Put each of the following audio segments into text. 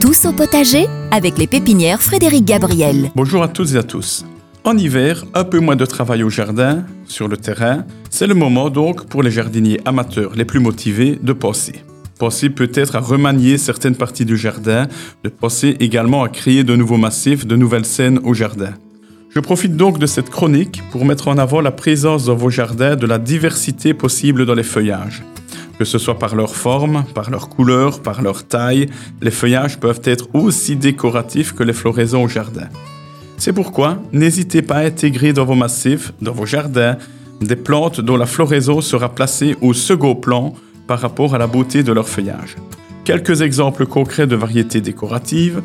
Tous au potager avec les pépinières Frédéric Gabriel. Bonjour à toutes et à tous. En hiver, un peu moins de travail au jardin, sur le terrain. C'est le moment donc pour les jardiniers amateurs les plus motivés de penser. Penser peut-être à remanier certaines parties du jardin, de penser également à créer de nouveaux massifs, de nouvelles scènes au jardin. Je profite donc de cette chronique pour mettre en avant la présence dans vos jardins de la diversité possible dans les feuillages. Que ce soit par leur forme, par leur couleur, par leur taille, les feuillages peuvent être aussi décoratifs que les floraisons au jardin. C'est pourquoi n'hésitez pas à intégrer dans vos massifs, dans vos jardins, des plantes dont la floraison sera placée au second plan par rapport à la beauté de leur feuillage. Quelques exemples concrets de variétés décoratives.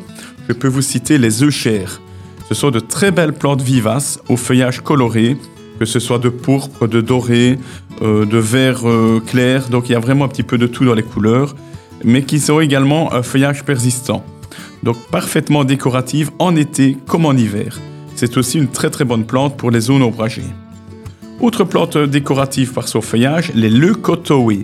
Je peux vous citer les euchères. Ce sont de très belles plantes vivaces au feuillage coloré que ce soit de pourpre, de doré, de vert euh, clair. Donc il y a vraiment un petit peu de tout dans les couleurs, mais qui ont également un feuillage persistant. Donc parfaitement décorative en été comme en hiver. C'est aussi une très très bonne plante pour les zones ombragées. Autre plante décorative par son feuillage, les leucotoées.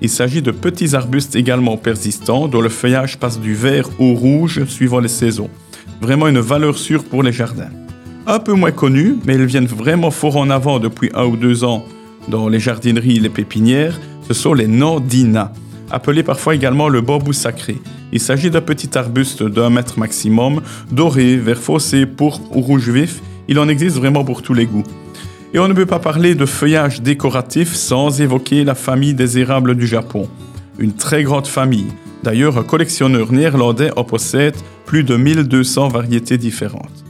Il s'agit de petits arbustes également persistants dont le feuillage passe du vert au rouge suivant les saisons. Vraiment une valeur sûre pour les jardins un peu moins connues, mais elles viennent vraiment fort en avant depuis un ou deux ans dans les jardineries et les pépinières, ce sont les Nandina, appelés parfois également le bambou sacré. Il s'agit d'un petit arbuste d'un mètre maximum, doré, vert foncé, pourpre ou rouge vif. Il en existe vraiment pour tous les goûts. Et on ne peut pas parler de feuillage décoratif sans évoquer la famille des érables du Japon. Une très grande famille. D'ailleurs, un collectionneur néerlandais en possède plus de 1200 variétés différentes.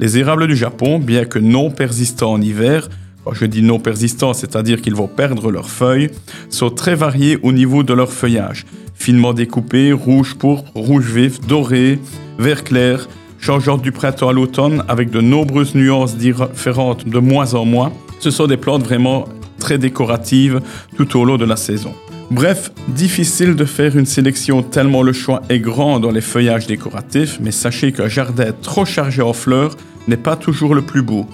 Les érables du Japon, bien que non persistants en hiver, je dis non persistants, c'est-à-dire qu'ils vont perdre leurs feuilles, sont très variés au niveau de leur feuillage. Finement découpés, rouge pourpre, rouge vif, doré, vert clair, changeant du printemps à l'automne avec de nombreuses nuances différentes de mois en mois. Ce sont des plantes vraiment très décoratives tout au long de la saison. Bref, difficile de faire une sélection tellement le choix est grand dans les feuillages décoratifs, mais sachez qu'un jardin trop chargé en fleurs n'est pas toujours le plus beau.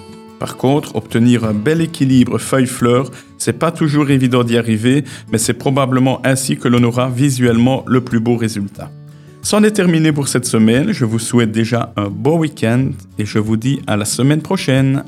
Par contre, obtenir un bel équilibre feuilles-fleurs, c'est pas toujours évident d'y arriver, mais c'est probablement ainsi que l'on aura visuellement le plus beau résultat. C'en est terminé pour cette semaine, je vous souhaite déjà un bon week-end et je vous dis à la semaine prochaine.